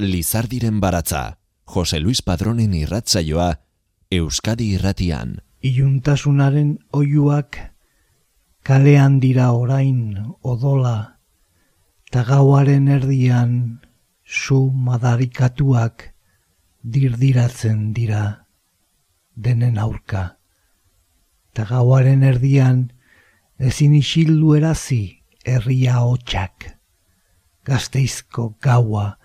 Lizardiren baratza, Jose Luis Padronen irratzaioa, Euskadi irratian. Iuntasunaren oiuak kalean dira orain odola, ta gauaren erdian su madarikatuak dirdiratzen dira denen aurka. Ta gauaren erdian ezin isildu erazi herria hotxak. Gazteizko gaua,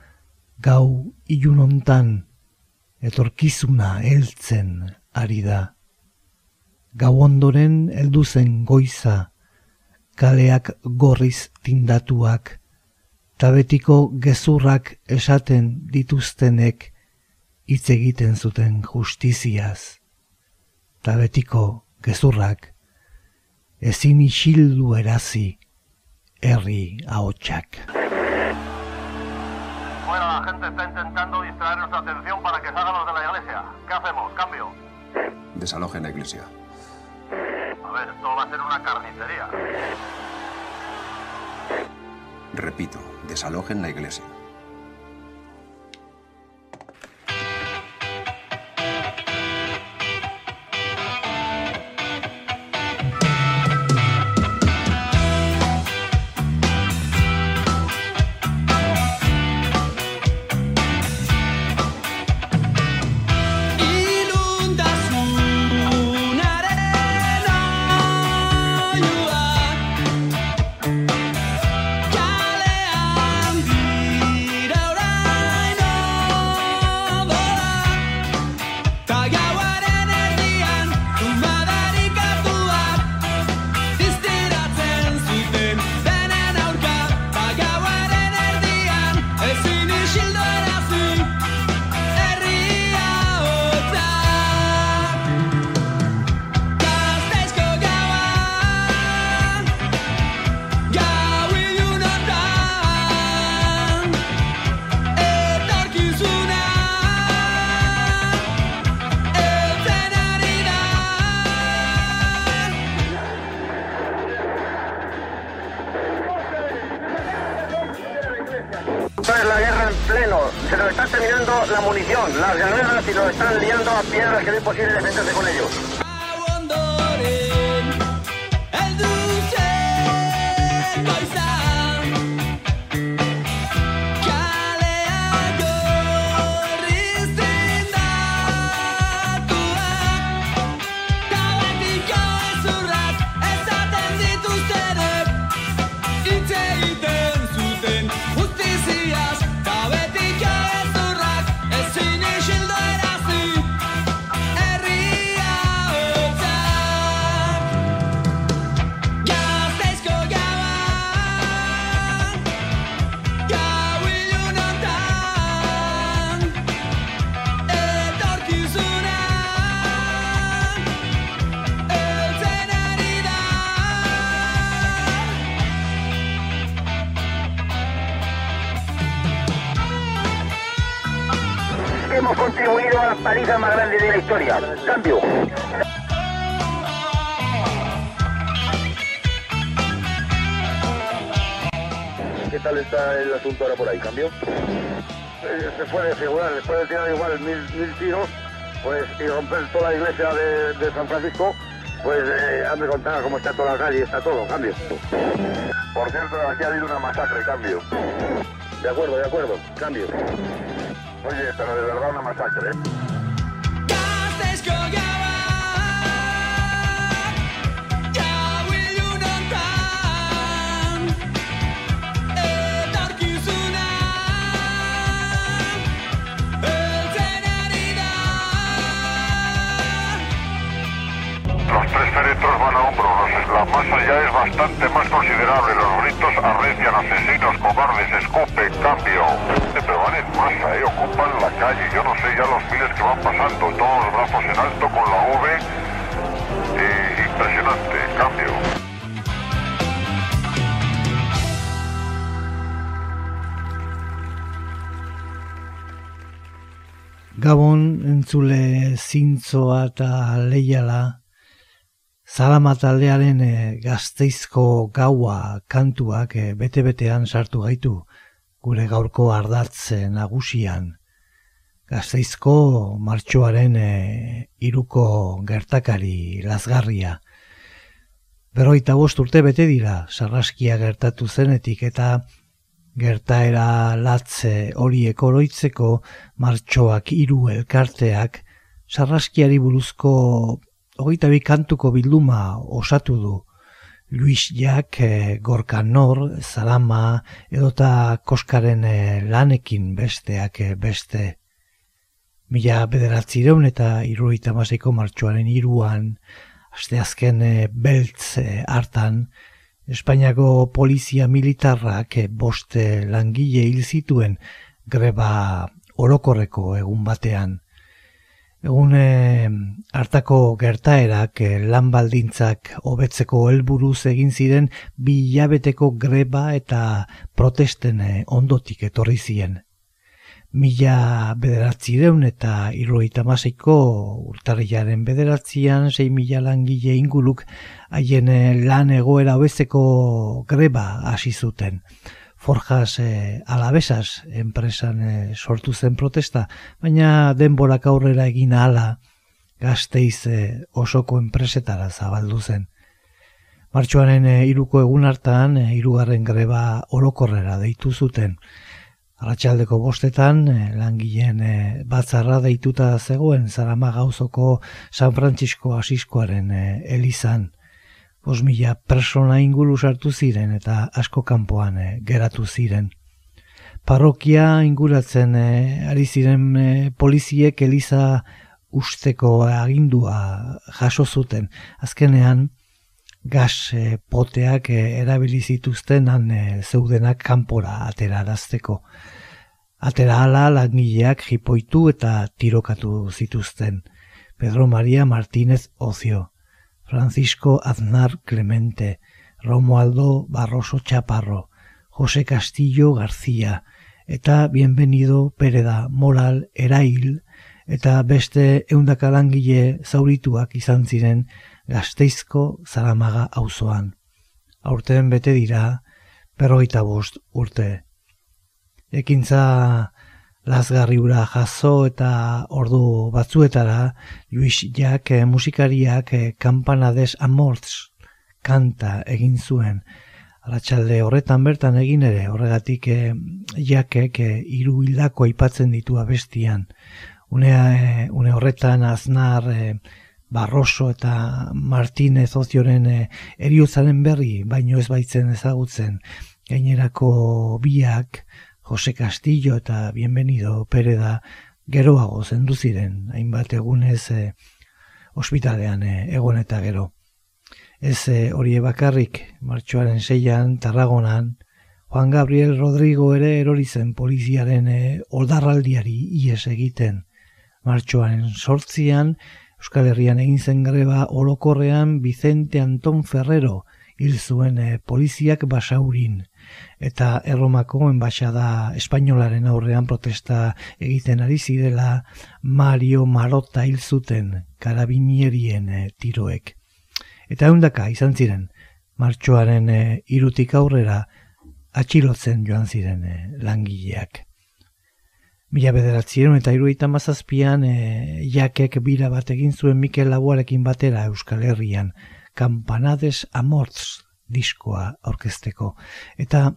gau ilunontan, etorkizuna heltzen ari da. Gau ondoren heldu zen goiza, kaleak gorriz tindatuak, tabetiko gezurrak esaten dituztenek hitz egiten zuten justiziaz. Tabetiko gezurrak ezin isildu erazi herri ahotsak. La gente está intentando distraer nuestra atención para que salgan los de la iglesia. ¿Qué hacemos? ¿Cambio? Desalojen la iglesia. A ver, esto va a ser una carnicería. Repito, desalojen la iglesia. Tal está el asunto ahora por ahí? ¿Cambio? Eh, se puede figurar, después de tirar igual mil, mil tiros, pues y romper toda la iglesia de, San Francisco, pues eh, han de contar cómo está toda la calle, está todo, cambio. Por cierto, aquí ha habido una masacre, cambio. De acuerdo, de acuerdo, cambio. Oye, pero de verdad una masacre, ¿eh? Féretros van a hombros, la masa ya es bastante más considerable, los gritos arrecian, asesinos, cobardes, escupen, cambio. Pero van en masa, ¿eh? ocupan la calle, yo no sé ya los miles que van pasando, todos los brazos en alto con la V, eh, impresionante, cambio. Gabon entzule zintzoa eta leiala Zalamataldearen e, gazteizko gaua kantuak e, bete-betean sartu gaitu gure gaurko ardatze nagusian. Gazteizko martxoaren e, iruko gertakari lazgarria. Berroita bost urte bete dira, sarraskia gertatu zenetik eta gertaera latze horiek oroitzeko martxoak hiru elkarteak sarraskiari buruzko hogeita bi kantuko bilduma osatu du. Luis Jak, e, Gorka Nor, Zalama, edota Koskaren e, lanekin besteak e, beste. Mila bederatzireun eta iruita maseiko martxoaren iruan, asteazken e, beltz e, hartan, Espainiako polizia militarrak e, boste langile hil zituen greba orokorreko egun batean. Egun hartako gertaerak eh, lan baldintzak hobetzeko helburuz egin ziren bi hilabeteko greba eta protesten eh, ondotik etorri ziren. Mila bederatzireun eta irroita maseiko urtarriaren bederatzian, sei mila langile inguluk haien eh, lan egoera hobetzeko greba hasi zuten. Forjas e, alabesas enpresan e, sortu zen protesta, baina denborak aurrera egin ala gazteiz e, osoko enpresetara zabaldu zen. Martxoaren e, iruko egun hartan, e, irugarren greba orokorrera deitu zuten. Arratxaldeko bostetan, langileen e, batzarra deituta zegoen Zarama gauzoko San Francisco Asiskoaren e, elizan bos mila persona inguru sartu ziren eta asko kanpoan eh, geratu ziren. Parrokia inguratzen e, ari ziren e, poliziek eliza usteko agindua jaso zuten. Azkenean, gas e, poteak e, erabili zituzten han zeudenak kanpora aterarazteko. Atera ala langileak jipoitu eta tirokatu zituzten. Pedro Maria Martínez Ocio. Francisco Aznar Clemente, Romualdo Barroso Chaparro, José Castillo García, eta Bienvenido Pereda Moral Erail, eta beste eundakalangile zaurituak izan ziren gazteizko zaramaga auzoan. Aurten bete dira, berroita bost urte. Ekintza lasgarri ura jaso eta ordu batzuetara Luis Jak eh, musikariak eh, kampanades amortz kanta egin zuen Alatxalde horretan bertan egin ere horregatik eh, jakek hiru hildako aipatzen ditu abestian. Unea, une horretan aznar eh, Barroso eta Martinez ozioren eh, eriozaren berri, baino ez baitzen ezagutzen. Gainerako biak, Jose Castillo eta Bienvenido Pereda geroago zendu ziren, hainbat egunez e, ospitalean e, egon eta gero. Ez e, hori bakarrik, martxoaren seian, Tarragonan, Juan Gabriel Rodrigo ere erori zen poliziaren e, oldarraldiari ies egiten. Martxoaren sortzian, Euskal Herrian egin zen greba orokorrean Vicente Anton Ferrero, hil zuen e, poliziak basaurin eta erromako enbaixada espainolaren aurrean protesta egiten ari zirela Mario Marota hil zuten karabinierien e, tiroek. Eta eundaka izan ziren, martxoaren e, irutik aurrera atxilotzen joan ziren e, langileak. Mila bederatzieron eta iruita mazazpian e, jakek bira bat egin zuen Mikel Labuarekin batera Euskal Herrian, Campanades Amortz diskoa orkesteko. Eta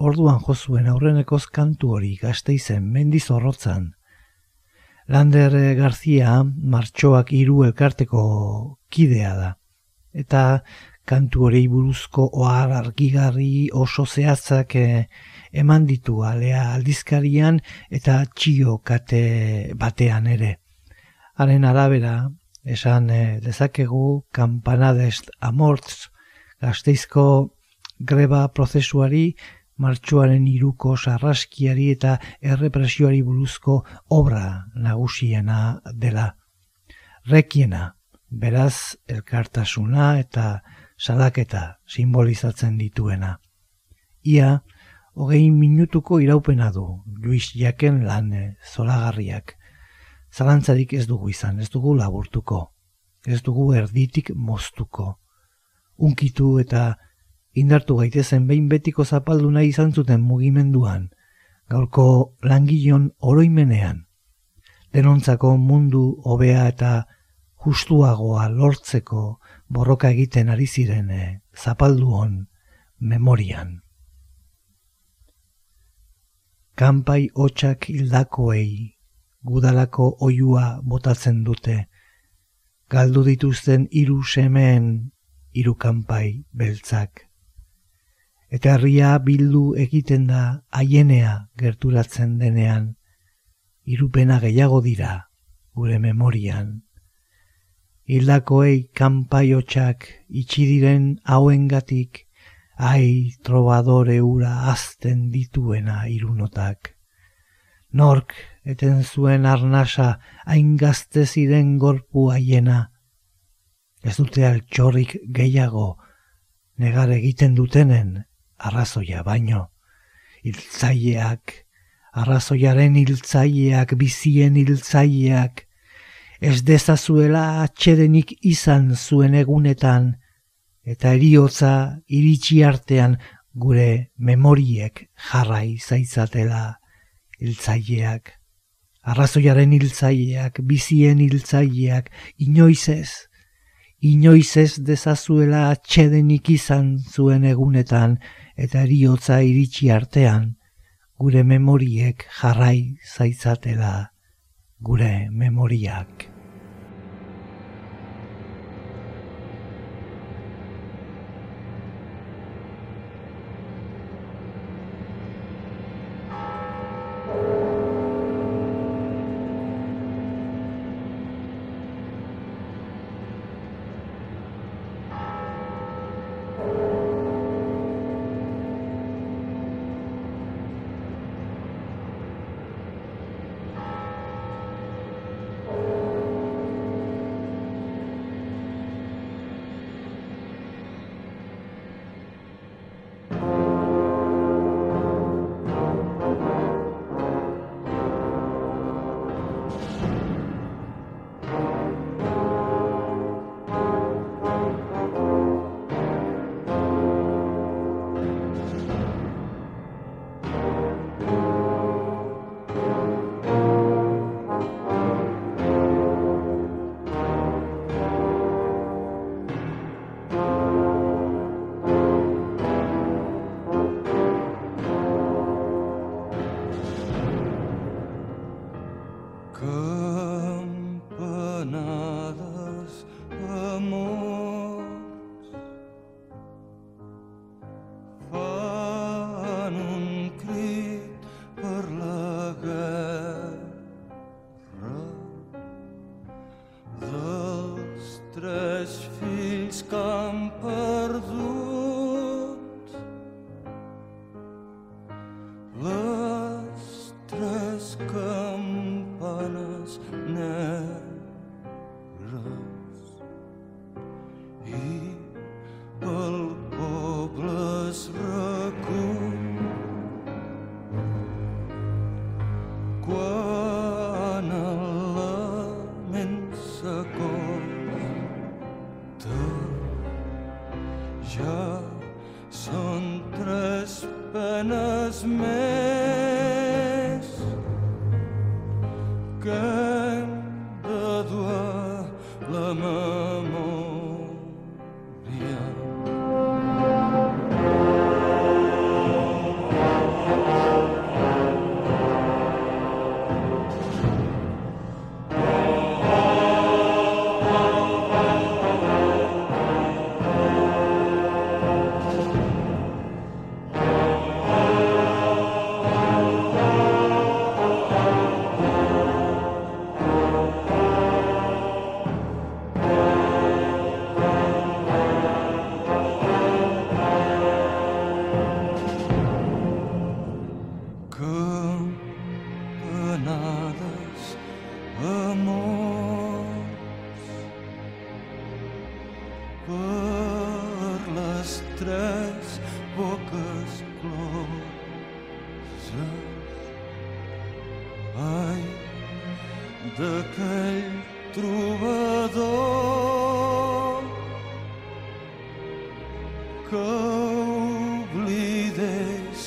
orduan jozuen aurrenekoz kantu hori gazte izen mendiz horrotzan. Lander Garzia martxoak hiru elkarteko kidea da. Eta kantu hori buruzko ohar argigarri oso zehatzak eh, eman ditu alea aldizkarian eta txio kate batean ere. Haren arabera, esan eh, dezakegu kampanadest amortz gazteizko greba prozesuari, martxoaren iruko sarraskiari eta errepresioari buruzko obra nagusiena dela. Rekiena, beraz elkartasuna eta salaketa simbolizatzen dituena. Ia, hogei minutuko iraupena du, Luis Jaken lan zolagarriak. Zalantzarik ez dugu izan, ez dugu laburtuko, ez dugu erditik moztuko unkitu eta indartu gaitezen behin betiko zapaldu nahi izan zuten mugimenduan, gaurko langilon oroimenean, denontzako mundu hobea eta justuagoa lortzeko borroka egiten ari ziren eh, zapalduon memorian. Kanpai hotxak hildakoei gudalako oiua botatzen dute, galdu dituzten hiru semeen hiru kanpai beltzak eta herria bildu egiten da haienea gerturatzen denean, irupena gehiago dira gure memorian. Hildakoei kanpaiotxak itxi diren hauengatik, ai trobadore ura azten dituena irunotak. Nork eten zuen arnasa hain gazte ziren gorpu haiena. Ez dute altxorrik gehiago negar egiten dutenen arrazoia baino. Hiltzaileak, arrazoiaren hiltzaileak, bizien hiltzaileak, ez dezazuela atxedenik izan zuen egunetan, eta eriotza iritsi artean gure memoriek jarrai zaitzatela hiltzaileak. Arrazoiaren hiltzaileak, bizien hiltzaileak, inoiz ez, inoiz ez dezazuela atxedenik izan zuen egunetan, eta eriotza iritsi artean, gure memoriek jarrai zaitzatela gure memoriak. No. tres poques closes. Ai, d'aquell trobador que oblidés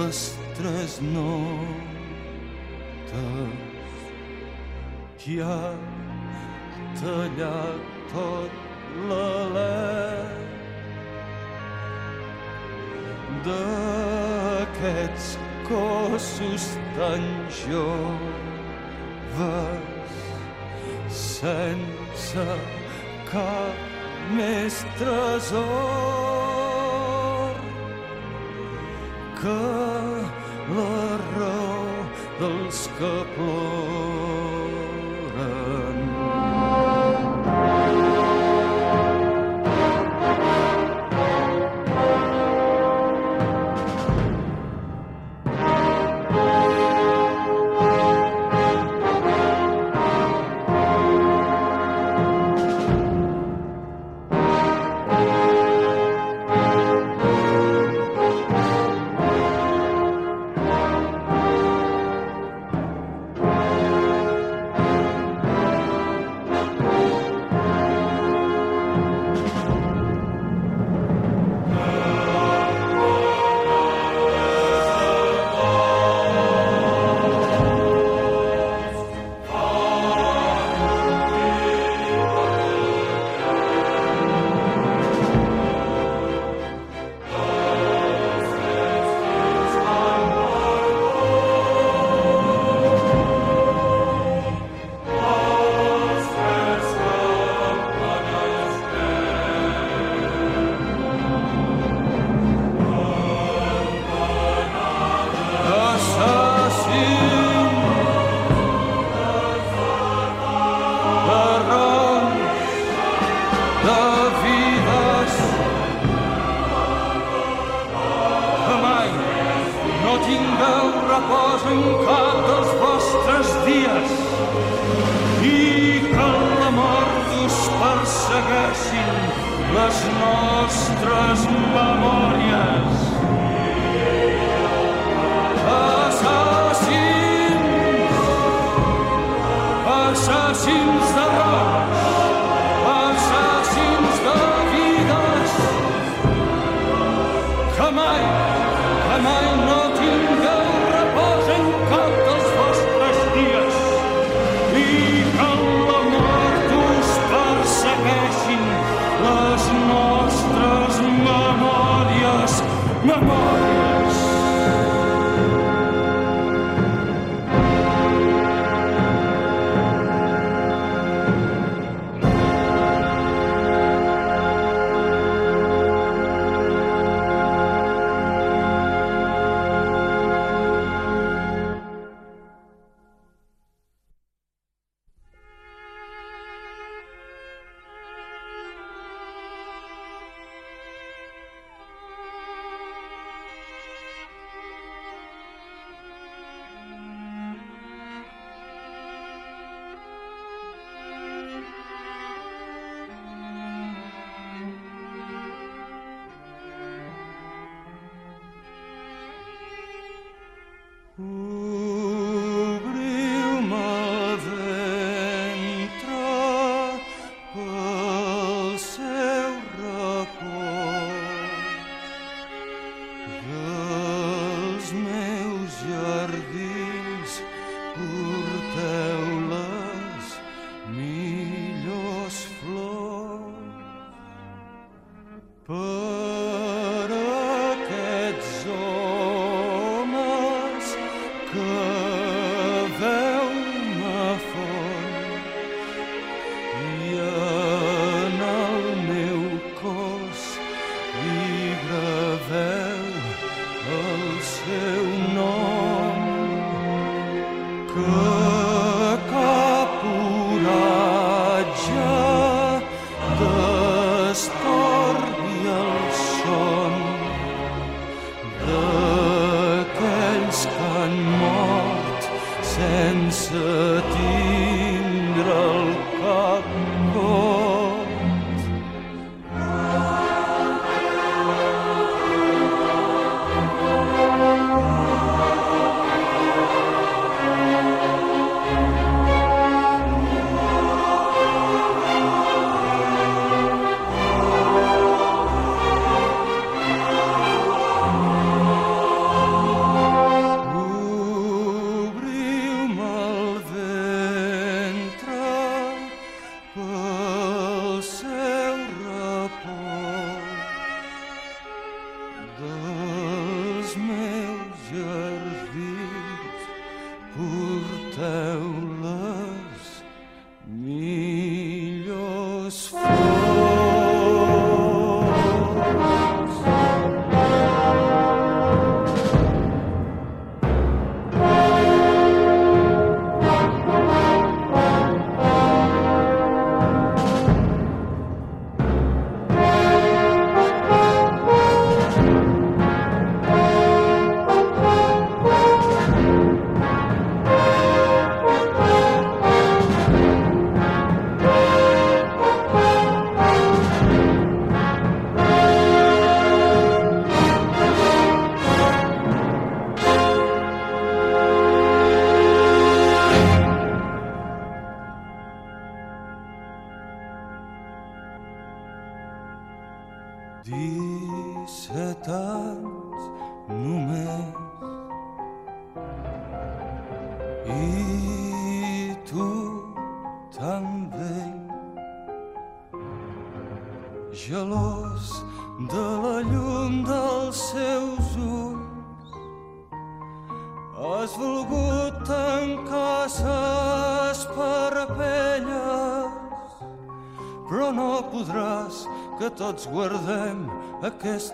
les tres notes que ha tallat tot l'amor joves sense cap més tresor que la raó dels que.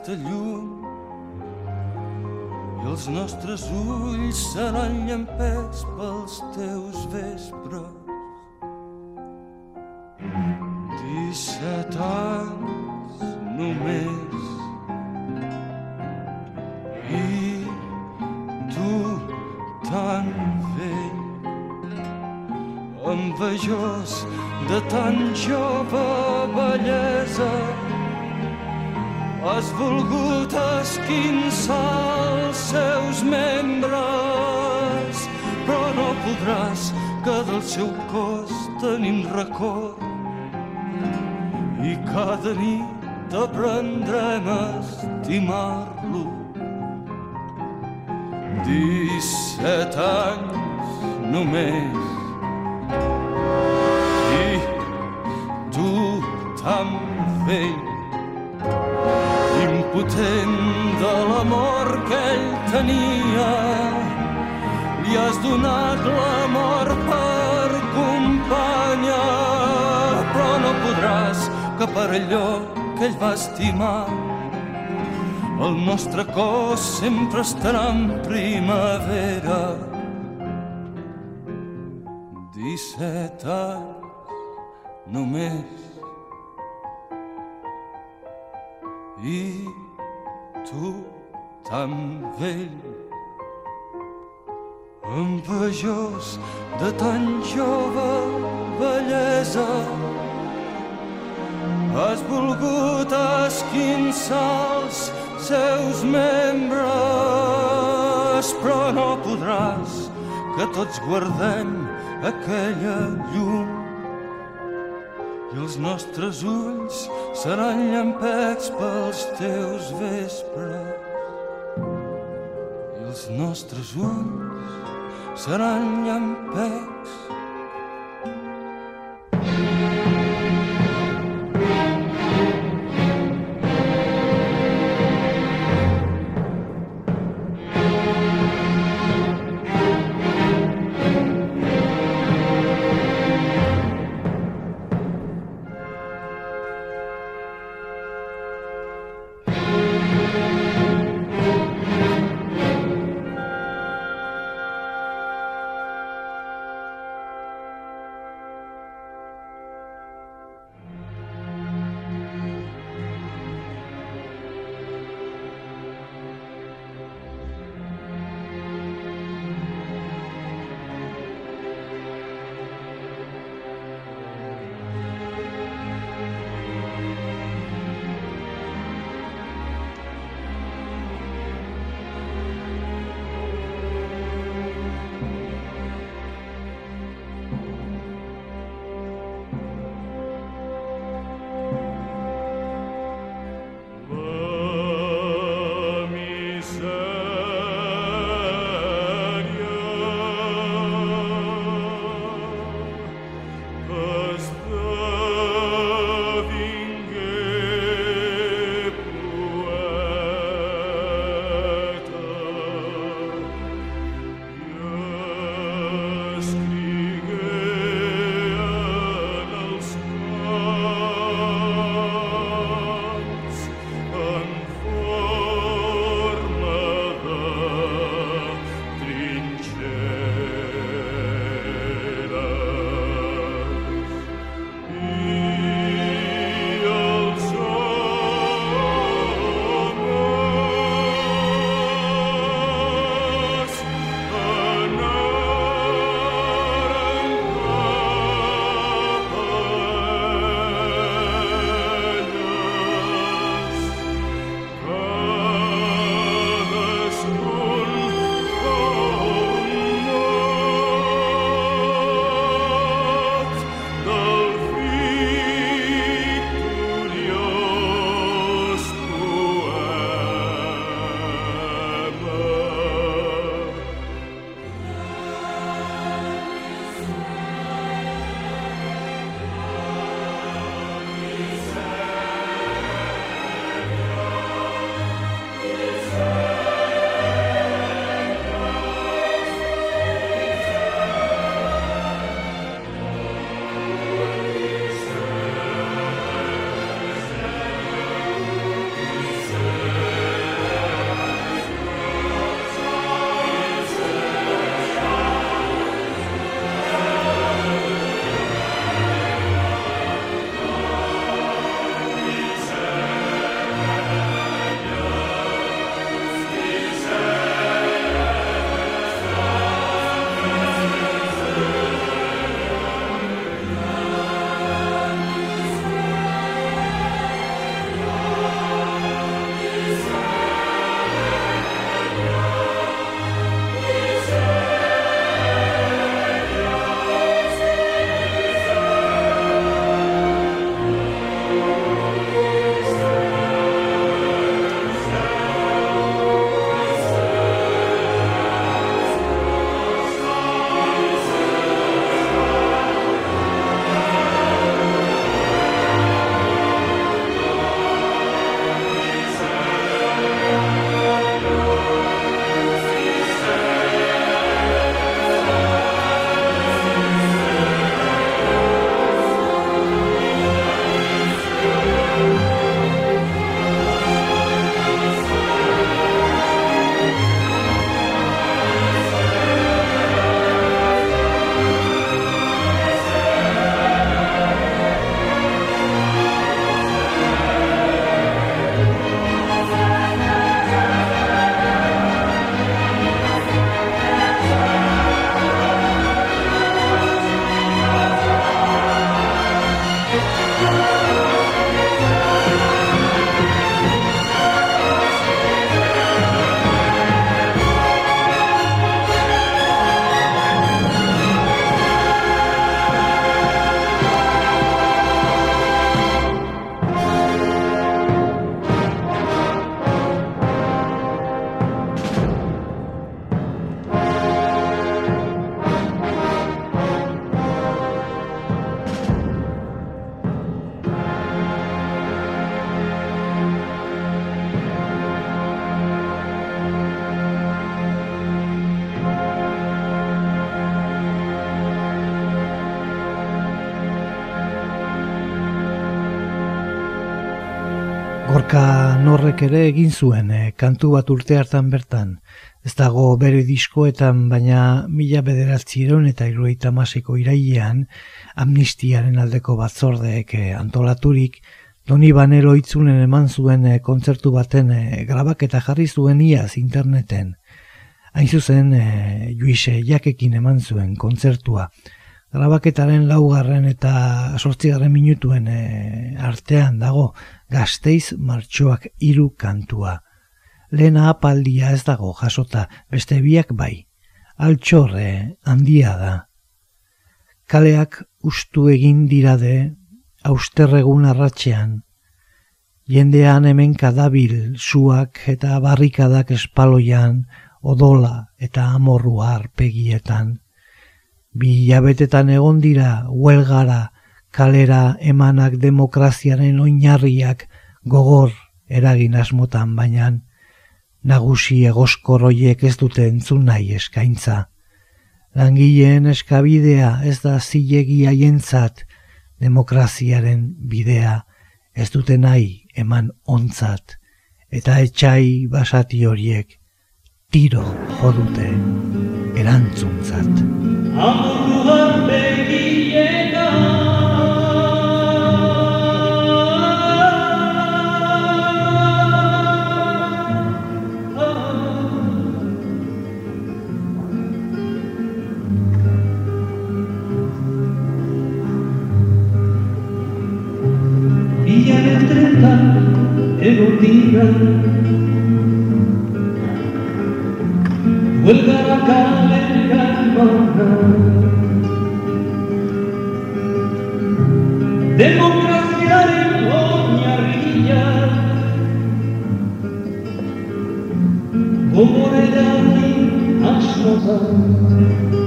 Aquesta llum. I els nostres ulls seran llampers pels teus vespres. Disset anys només. I tu tan vell envejós de tan jove bellesa has volgut esquinçar els seus membres però no podràs que del seu cos tenim record. I cada nit aprendrem a estimar-lo. Disset anys només. I tu tan vell impotent de l'amor que ell tenia. Li has donat l'amor per companya però no podràs que per allò que ell va estimar. El nostre cos sempre estarà en primavera. Disset anys només. I tu tan vell. Envejós de tan jove bellesa has volgut esquinçar els seus membres però no podràs que tots guardem aquella llum i els nostres ulls seran llampecs pels teus vespres. I els nostres ulls seran llampecs ere egin zuen e, kantu bat urte hartan bertan. Ez dago bere diskoetan, baina mila bederatzireun eta irueita masiko irailean amnistiaren aldeko batzordeek e, antolaturik, Doni Banero itzunen eman zuen e, kontzertu baten e, grabak eta jarri zuen iaz interneten. Hain zuzen, e, Juise jakekin eman zuen kontzertua. Grabaketaren laugarren eta sortzigarren minutuen e, artean dago gazteiz martxoak hiru kantua. Lena apaldia ez dago jasota, beste biak bai. Altxorre handia da. Kaleak ustu egin dirade, austerregun arratxean. Jendean hemen kadabil, suak eta barrikadak espaloian, odola eta amorrua arpegietan bi jabetetan egon dira huelgara kalera emanak demokraziaren oinarriak gogor eragin asmotan baina nagusi egoskoroiek ez dute entzun nahi eskaintza. Langileen eskabidea ez da zilegi haientzat demokraziaren bidea ez dute nahi eman ontzat eta etxai basati horiek tiro jodute erantzuntzat. Amorruan begieka Bilaren tretan egon dira Huelgara kalen Demokraziaren oinarria Gogorerari asmoza Baina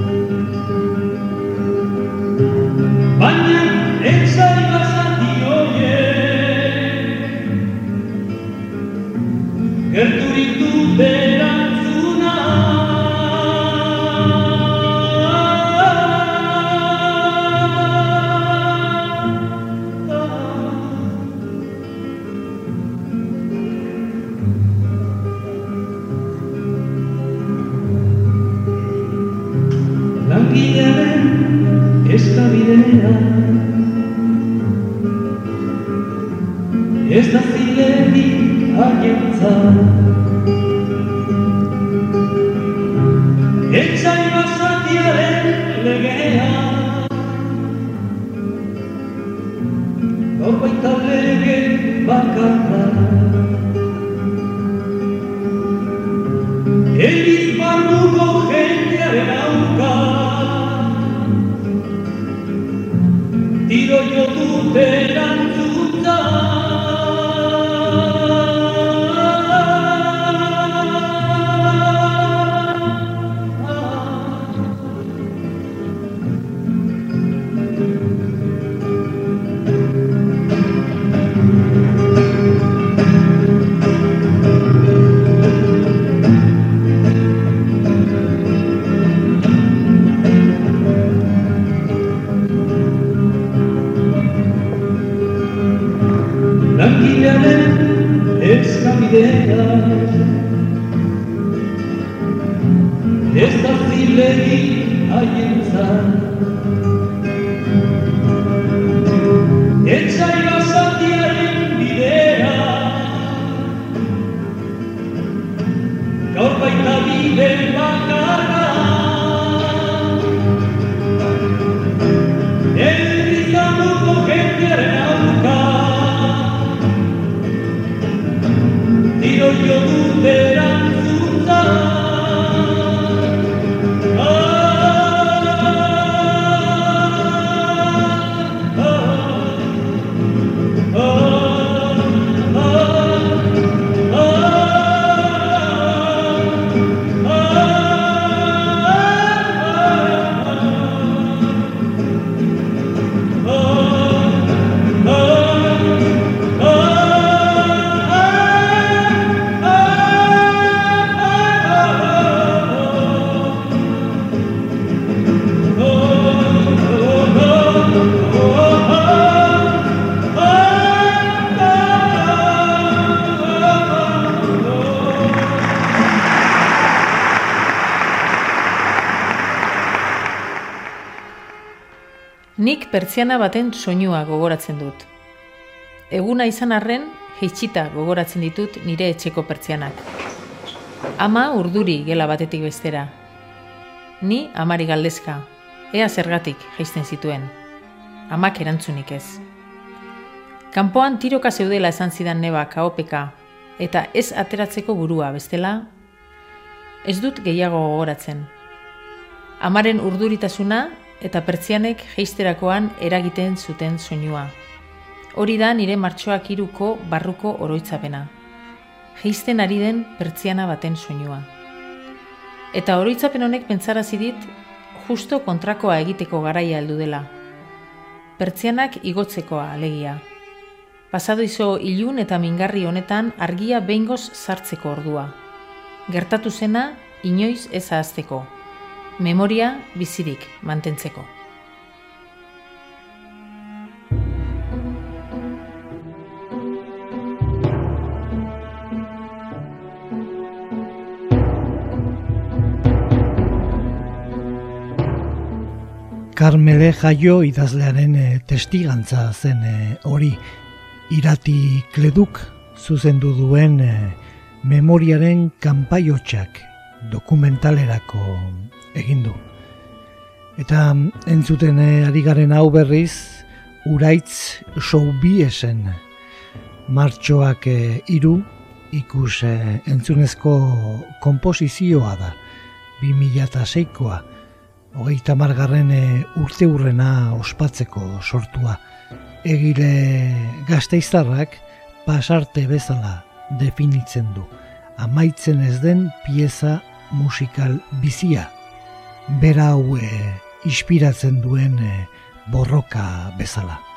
ideas. Esta sí le di a pertsiana baten soinua gogoratzen dut. Eguna izan arren, heitxita gogoratzen ditut nire etxeko pertsianak. Ama urduri gela batetik bestera. Ni amari galdezka, ea zergatik jaisten zituen. Amak erantzunik ez. Kanpoan tiroka zeudela esan zidan neba kaopeka, eta ez ateratzeko burua bestela, ez dut gehiago gogoratzen. Amaren urduritasuna eta pertsianek jeisterakoan eragiten zuten soinua. Hori da nire martxoak iruko barruko oroitzapena. Jeisten ari den pertsiana baten soinua. Eta oroitzapen honek pentsarazi dit justo kontrakoa egiteko garaia heldu dela. Pertsianak igotzekoa alegia. Pasado izo ilun eta mingarri honetan argia behingoz sartzeko ordua. Gertatu zena inoiz ez ahazteko. Memoria bizirik mantentzeko. Karmele jaio idazlearen eh, testigantza zen eh, hori irati kleduk zuzendu duen eh, memoriaren kanpaiotxak dokumentalerako egin du. Eta entzuten eh, ari garen hau berriz, uraitz soubiesen martxoak eh, iru ikus eh, entzunezko komposizioa da, 2006koa, hogeita margarren urte urrena ospatzeko sortua. Egile gazteiztarrak pasarte bezala definitzen du. Amaitzen ez den pieza musikal bizia. Bera hau eh, inspiratzen duen eh, borroka bezala.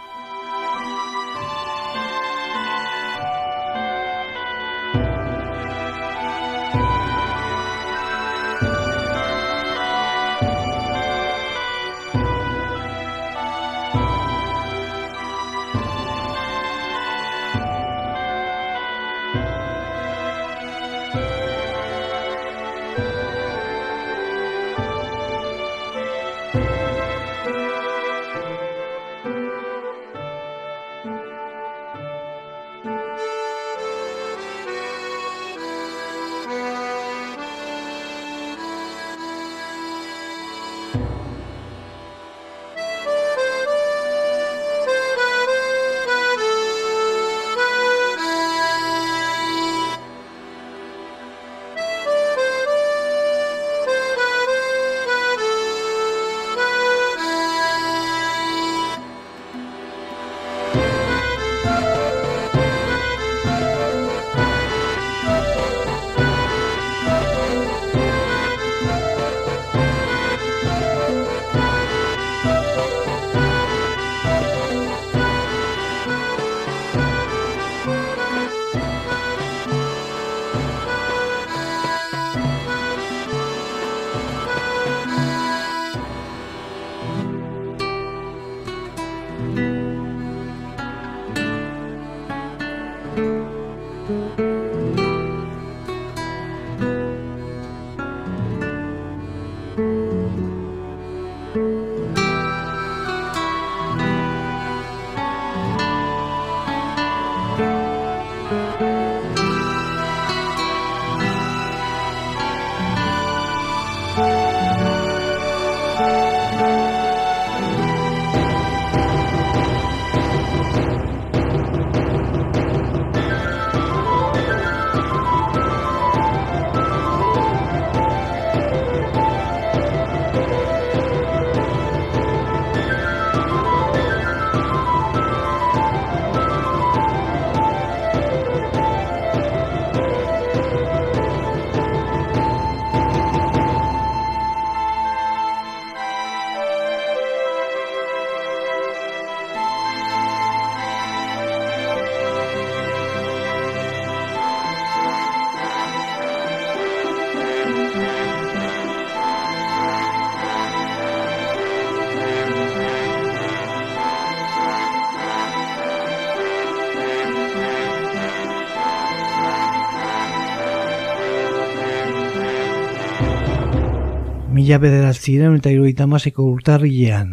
Mila bederatziren eta iruita maseko urtarrilean,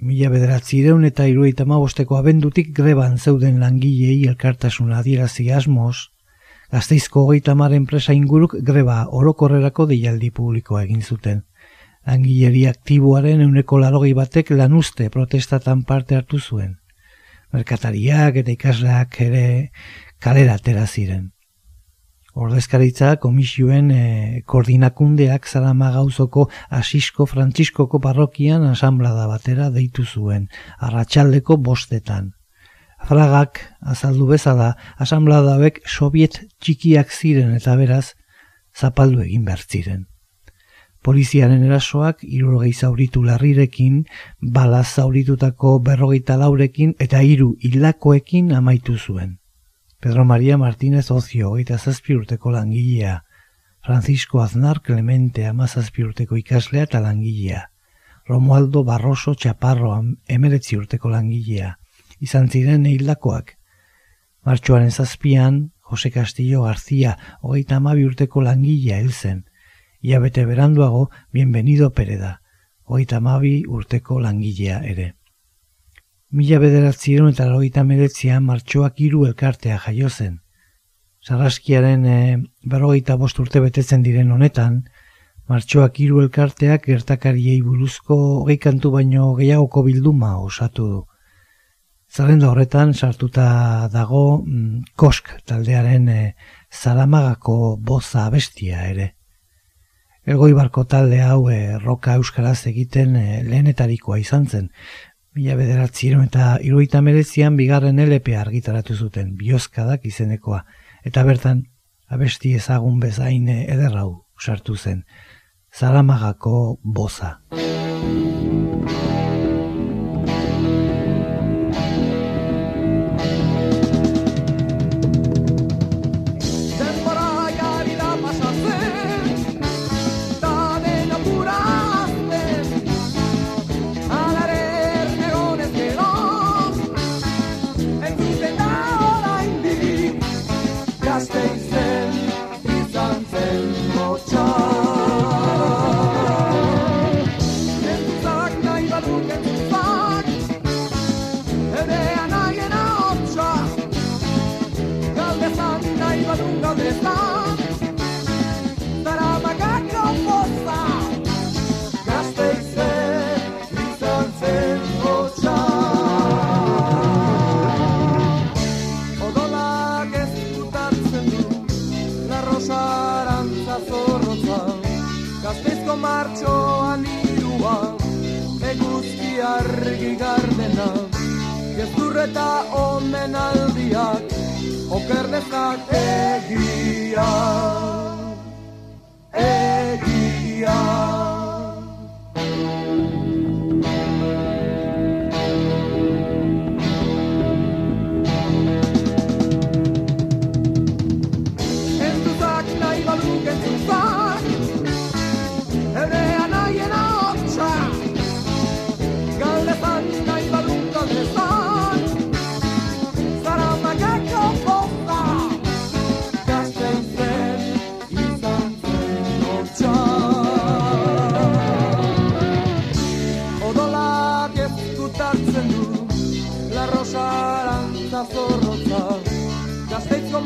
Mila bederatzireun eta irueita mabosteko abendutik greban zeuden langilei elkartasun adierazi asmoz, gazteizko hogeita mar enpresa inguruk greba orokorrerako deialdi publikoa egin zuten. Langileri aktiboaren euneko larogei batek lanuzte protestatan parte hartu zuen. Merkatariak eta ikasleak ere kalera atera ziren. Ordezkaritza komisioen e, koordinakundeak zarama gauzoko asisko frantziskoko parrokian asamblada batera deitu zuen, arratsaldeko bostetan. Fragak azaldu bezala, asamblada hauek soviet txikiak ziren eta beraz, zapaldu egin behar ziren. Poliziaren erasoak irurogei zauritu larrirekin, balaz zauritutako berrogeita laurekin eta hiru hilakoekin amaitu zuen. Pedro María Martínez Ocio, eta zazpi urteko langilea. Francisco Aznar Clemente, ama zazpi urteko ikaslea eta langilea. Romualdo Barroso Chaparro, emeretzi urteko langilea. Izan ziren hildakoak. Martxoaren zazpian, Jose Castillo García, hogeita amabi urteko langilea hil zen. Ia bete beranduago, bienvenido Pereda, hogeita amabi urteko langilea ere. Mila bederatziron eta loita meretzian martxoak hiru elkartea jaio zen. Sarraskiaren e, berrogeita bost urte betetzen diren honetan, martxoak hiru elkarteak gertakariei buruzko hogei kantu baino gehiagoko bilduma osatu du. Zerrenda horretan sartuta dago mm, kosk taldearen e, zaramagako boza abestia ere. Elgoi barko talde hau e, roka euskaraz egiten e, lehenetarikoa izan zen, Mila bederatzieron eta iruita merezian bigarren LP argitaratu zuten, biozkadak izenekoa, eta bertan abesti ezagun bezain ederrau sartu zen, zaramagako boza. Gezurreta omen aldiak Okerdezak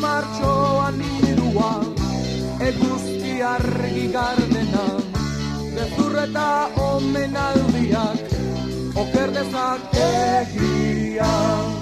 martxoan irua Eguzki argi gardena. Gezurreta omen aldiak Okerdezak egia Egia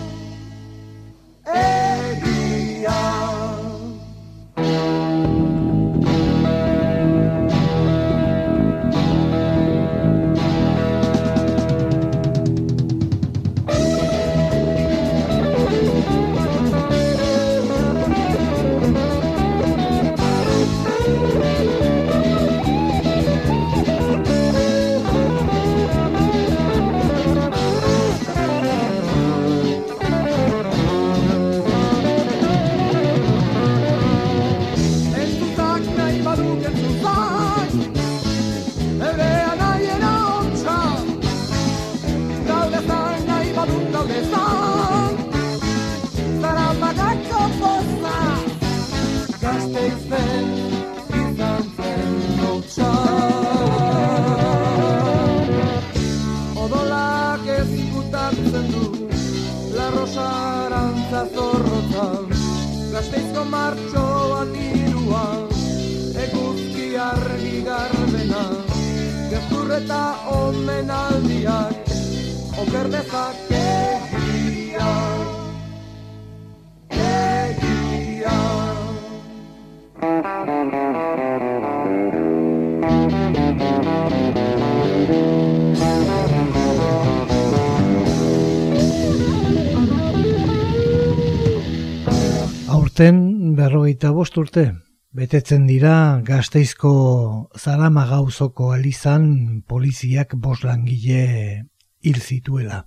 berrogeita bost urte, betetzen dira gazteizko zarama gauzoko alizan poliziak bost langile hil zituela.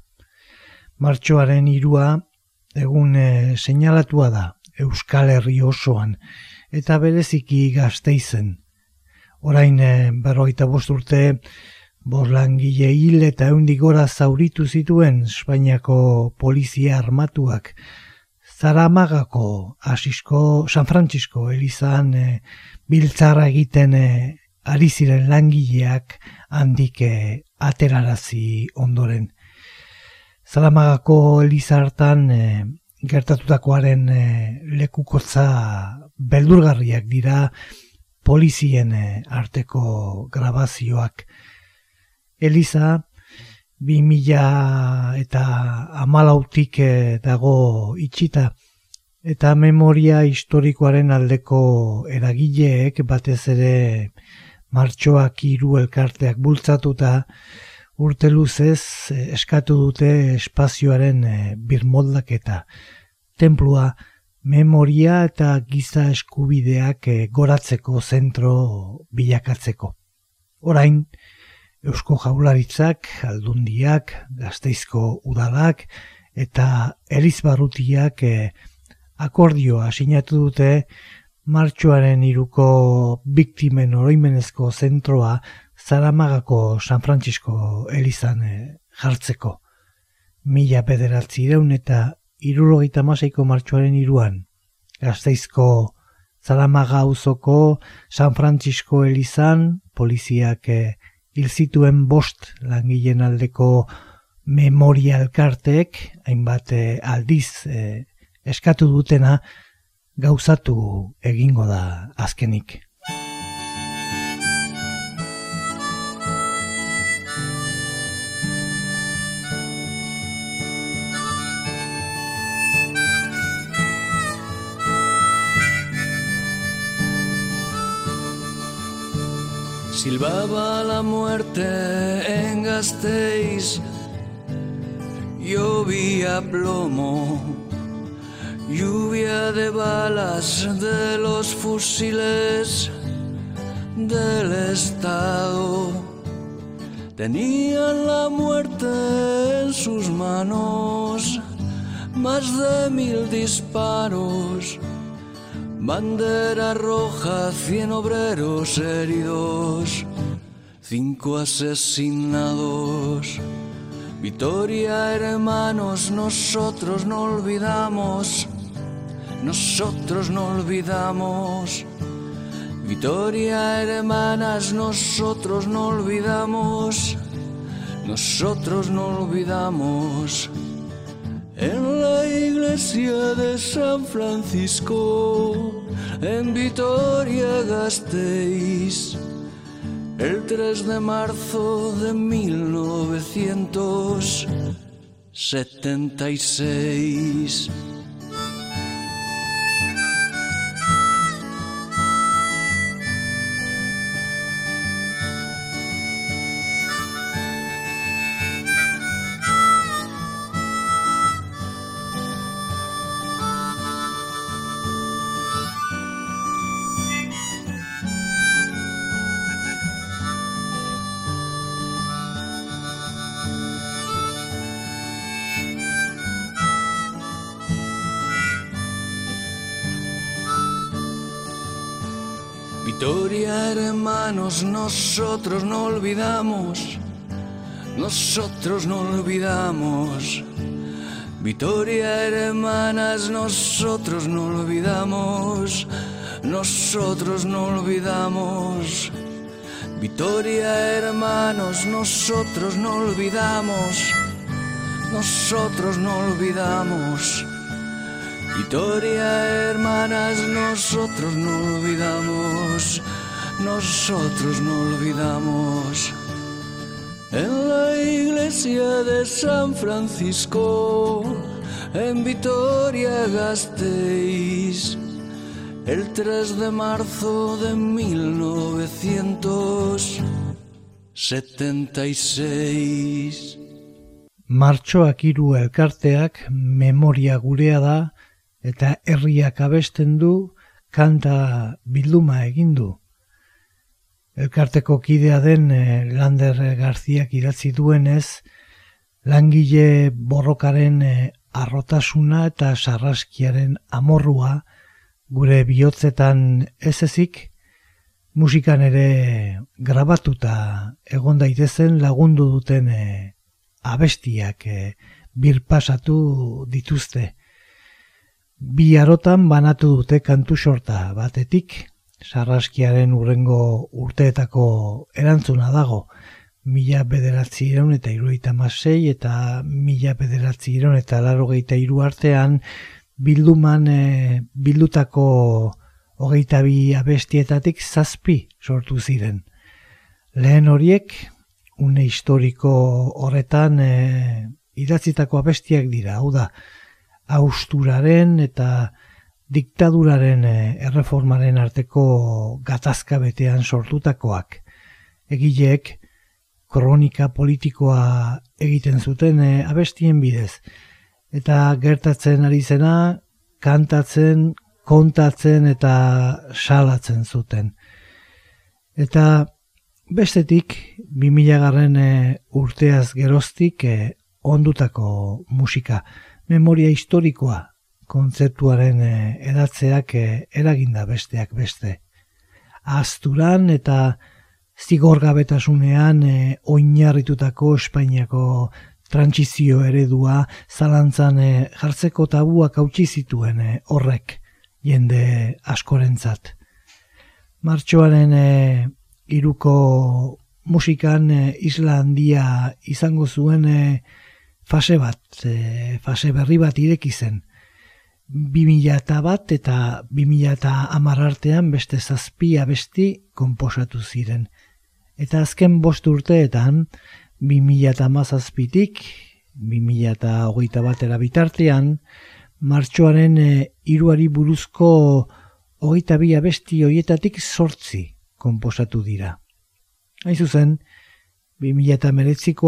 Martxoaren irua egun e, seinalatua da Euskal Herri osoan eta bereziki gazteizen. Orain e, berrogeita bost urte bost langile hil eta eundik gora zauritu zituen Espainiako polizia armatuak Zaramagako asisko San Francisco elizan e, biltzarra egiten e, ari ziren langileak handik e, aterarazi ondoren. Zaramagako elizartan e, gertatutakoaren e, lekukotza beldurgarriak dira polizien arteko grabazioak. Eliza, bi mila eta amalautik eh, dago itxita. Eta memoria historikoaren aldeko eragileek batez ere martxoak hiru elkarteak bultzatuta urte luzez eh, eskatu dute espazioaren eh, birmoldaketa. Tenplua memoria eta giza eskubideak goratzeko zentro bilakatzeko. Orain Eusko Jaularitzak, Aldundiak, Gazteizko Udalak eta Elizbarrutiak eh, akordioa sinatu dute martxoaren iruko biktimen oroimenezko zentroa Zaramagako San Francisco Elizan eh, jartzeko. Mila bederatzi ireun eta irurogeita maseiko martxoaren iruan. Gazteizko Zaramaga uzoko San Francisco Elizan poliziak eh, hil zituen bost langileen aldeko memoria elkarteek, hainbat eh, aldiz eh, eskatu dutena, gauzatu egingo da azkenik. Silbaba la muerte en Gasteiz, llovía plomo, lluvia de balas de los fusiles del Estado. Tenían la muerte en sus manos, más de mil disparos Bandera roja, cien obreros heridos, cinco asesinados. Victoria, hermanos, nosotros no olvidamos, nosotros no olvidamos. Victoria, hermanas, nosotros no olvidamos, nosotros no olvidamos. En la iglesia de San Francisco, en Vitoria Gasteiz, el 3 de marzo de 1976. Hermanos, nosotros no olvidamos, nosotros no olvidamos. Victoria, hermanas, nosotros no olvidamos, nosotros no olvidamos. Victoria, hermanos, nosotros no olvidamos, nosotros no olvidamos. Victoria, hermanas, nosotros no olvidamos, nosotros no olvidamos. En la iglesia de San Francisco, en Vitoria Gasteiz, el 3 de marzo de 1976. Martxoak hiru elkarteak memoria gurea da eta herriak abesten du kanta bilduma egin du. Elkarteko kidea den eh, Lander Garziak idatzi duenez, langile borrokaren eh, arrotasuna eta sarraskiaren amorrua gure bihotzetan ez ezik, musikan ere grabatuta egon daitezen lagundu duten eh, abestiak birpasatu dituzte. Bi arotan banatu dute kantu sorta batetik, sarraskiaren urrengo urteetako erantzuna dago, mila bederatzi iron eta iruita masei eta mila bederatzi iron eta larogeita iru artean bilduman e, bildutako hogeita bi abestietatik zazpi sortu ziren. Lehen horiek, une historiko horretan e, idatzitako abestiak dira, hau da, austuraren eta diktaduraren eh, erreformaren arteko gatazka betean sortutakoak. Egileek kronika politikoa egiten zuten eh, abestien bidez. Eta gertatzen ari zena, kantatzen, kontatzen eta salatzen zuten. Eta bestetik, 2000 garren eh, urteaz geroztik ondutako musika memoria historikoa kontzeptuaren eh, edatzeak eh, eraginda besteak beste. Azturan eta zigorgabetasunean e, oinarritutako Espainiako trantsizio eredua zalantzan jartzeko tabuak hautsi zituen horrek jende askorentzat. Martxoaren e, iruko musikan isla handia izango zuen fase bat, e, fase berri bat ireki zen. 2000 eta bat eta 2000 eta amar artean beste zazpi abesti komposatu ziren. Eta azken bost urteetan, 2000 eta mazazpitik, 2000 eta hogeita bat erabitartean, martxoaren e, iruari buruzko hogeita bi abesti hoietatik sortzi komposatu dira. Hain zuzen, 2000 eta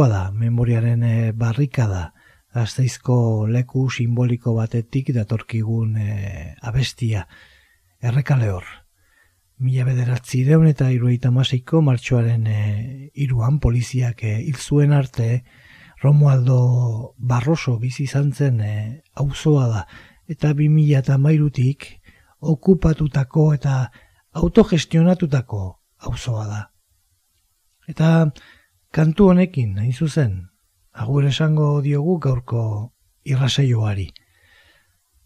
da, memoriaren e, barrika da, gazteizko leku simboliko batetik datorkigun e, abestia, errekale hor. Mila bederatzi eta irueita maseiko martxoaren e, iruan poliziak e, hil zuen arte, Romualdo Barroso bizi izan zen e, auzoa da, eta 2000 eta mairutik okupatutako eta autogestionatutako auzoa da. Eta kantu honekin, nahi zuzen, agur esango diogu gaurko irraseioari.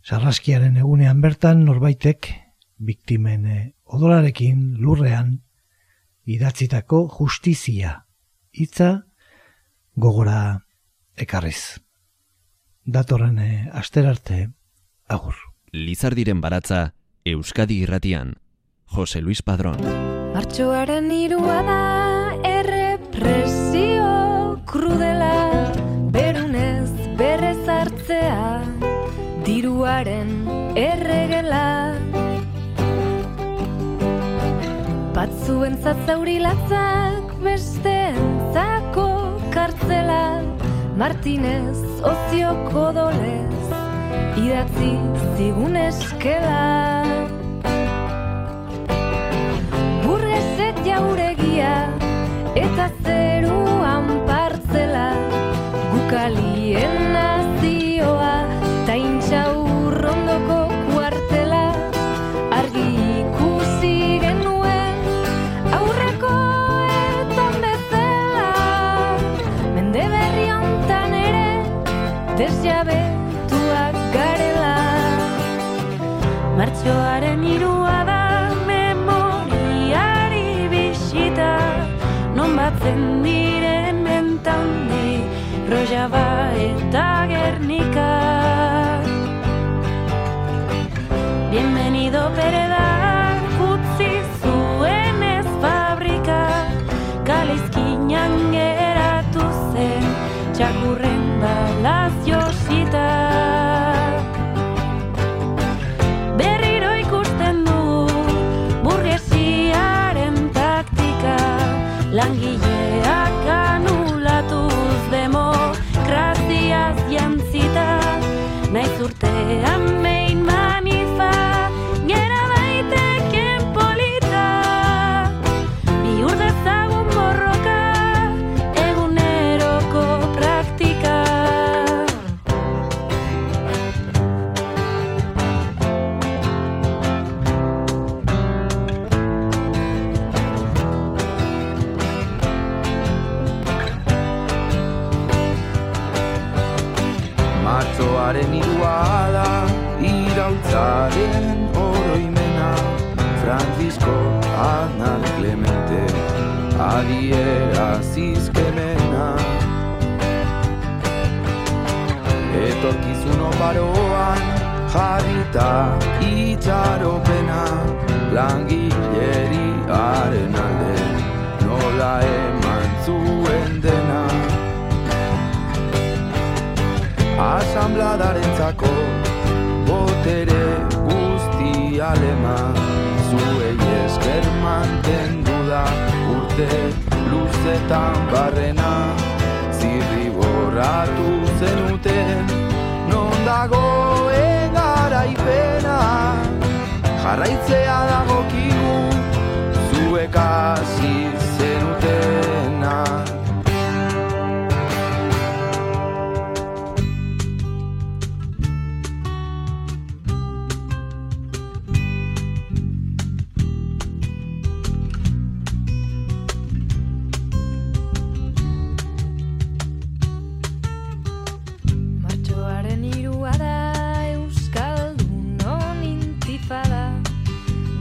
Sarraskiaren egunean bertan norbaitek, biktimen eh, odolarekin lurrean, idatzitako justizia, hitza gogora ekarriz. Datorren eh, asterarte, agur. Lizardiren baratza, Euskadi irratian, Jose Luis Padrón. Martxoaren irua da, Presio krudela diruaren erregela. Batzuen zatzaurilatzak beste entzako kartzela. Martinez ozioko dolez idatzi zigun eskela. Burrezet jauregia eta zeruan partzela gukalien Zioaren irua da memoriari bisita. Non batzen diren mentaundi Rojaba eta Gernika. Bienvenido Pérez naiz urtean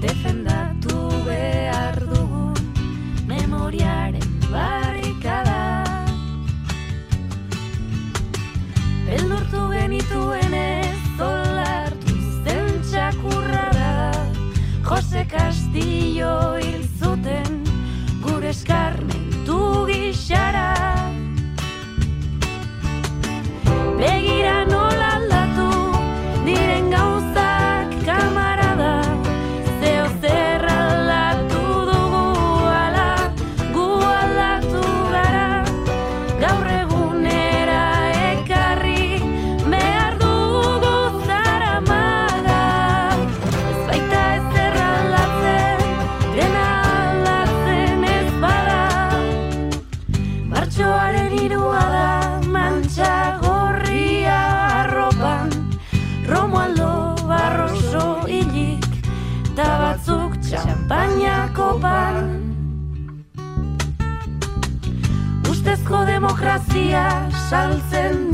defendatu behar dugu memoriaren barrikada. Beldurtu genituen ez dolartu zen txakurra da, Jose Castillo hil zuten gure eskarmentu gixara. Begira nola días al centro.